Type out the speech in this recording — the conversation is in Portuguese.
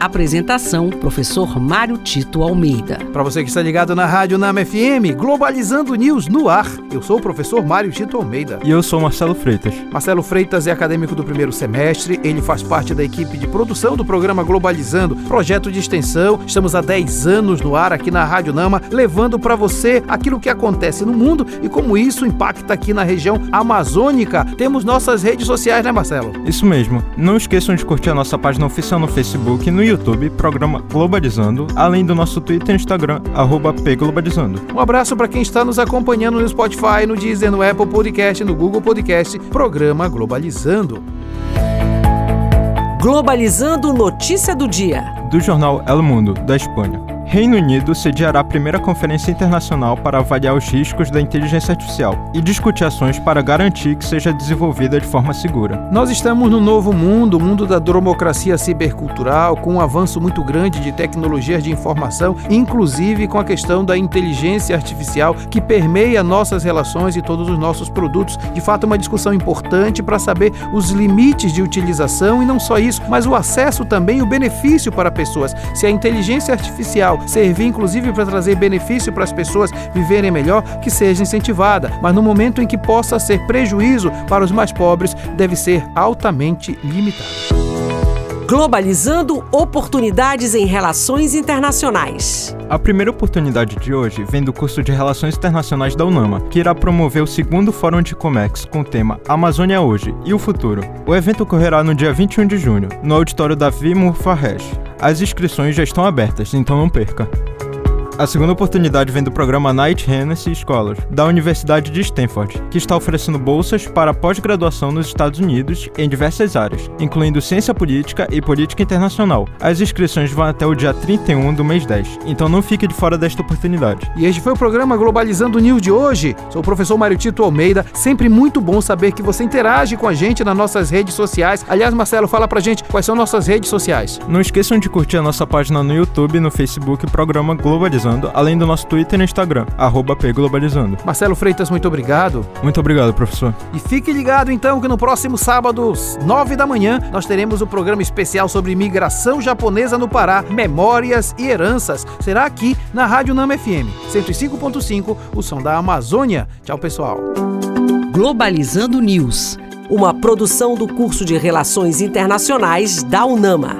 Apresentação: Professor Mário Tito Almeida. Para você que está ligado na Rádio Nama FM, Globalizando News no ar. Eu sou o professor Mário Tito Almeida. E eu sou Marcelo Freitas. Marcelo Freitas é acadêmico do primeiro semestre, ele faz parte da equipe de produção do programa Globalizando, projeto de extensão. Estamos há 10 anos no ar aqui na Rádio Nama, levando para você aquilo que acontece no mundo e como isso impacta aqui na região amazônica. Temos nossas redes sociais, né, Marcelo? Isso mesmo. Não esqueçam de curtir a nossa página oficial no Facebook e no YouTube, programa Globalizando, além do nosso Twitter e Instagram, arroba pglobalizando. Um abraço para quem está nos acompanhando no Spotify, no Deezer, no Apple Podcast, no Google Podcast, programa Globalizando. Globalizando notícia do dia. Do jornal El Mundo, da Espanha. Reino Unido sediará a primeira conferência internacional para avaliar os riscos da inteligência artificial e discutir ações para garantir que seja desenvolvida de forma segura. Nós estamos no novo mundo, o mundo da democracia cibercultural, com um avanço muito grande de tecnologias de informação, inclusive com a questão da inteligência artificial que permeia nossas relações e todos os nossos produtos. De fato, é uma discussão importante para saber os limites de utilização e não só isso, mas o acesso também e o benefício para pessoas. Se a inteligência artificial servir inclusive para trazer benefício para as pessoas viverem melhor, que seja incentivada, mas no momento em que possa ser prejuízo para os mais pobres, deve ser altamente limitada. Globalizando oportunidades em relações internacionais. A primeira oportunidade de hoje vem do curso de Relações Internacionais da UNAMA, que irá promover o segundo Fórum de Comex com o tema Amazônia Hoje e o Futuro. O evento ocorrerá no dia 21 de junho, no auditório Davi Murfarresh. As inscrições já estão abertas, então não perca. A segunda oportunidade vem do programa Night Hennessy Scholars, da Universidade de Stanford, que está oferecendo bolsas para pós-graduação nos Estados Unidos em diversas áreas, incluindo ciência política e política internacional. As inscrições vão até o dia 31 do mês 10, então não fique de fora desta oportunidade. E este foi o programa Globalizando News de hoje. Sou o professor Mário Tito Almeida. Sempre muito bom saber que você interage com a gente nas nossas redes sociais. Aliás, Marcelo, fala pra gente quais são nossas redes sociais. Não esqueçam de curtir a nossa página no YouTube e no Facebook, programa Globalizando além do nosso Twitter e Instagram, arroba pglobalizando. Marcelo Freitas, muito obrigado. Muito obrigado, professor. E fique ligado então que no próximo sábado, 9 da manhã, nós teremos o um programa especial sobre imigração japonesa no Pará, memórias e heranças. Será aqui na Rádio Nama FM, 105.5, o som da Amazônia. Tchau, pessoal. Globalizando News, uma produção do curso de Relações Internacionais da UNAMA.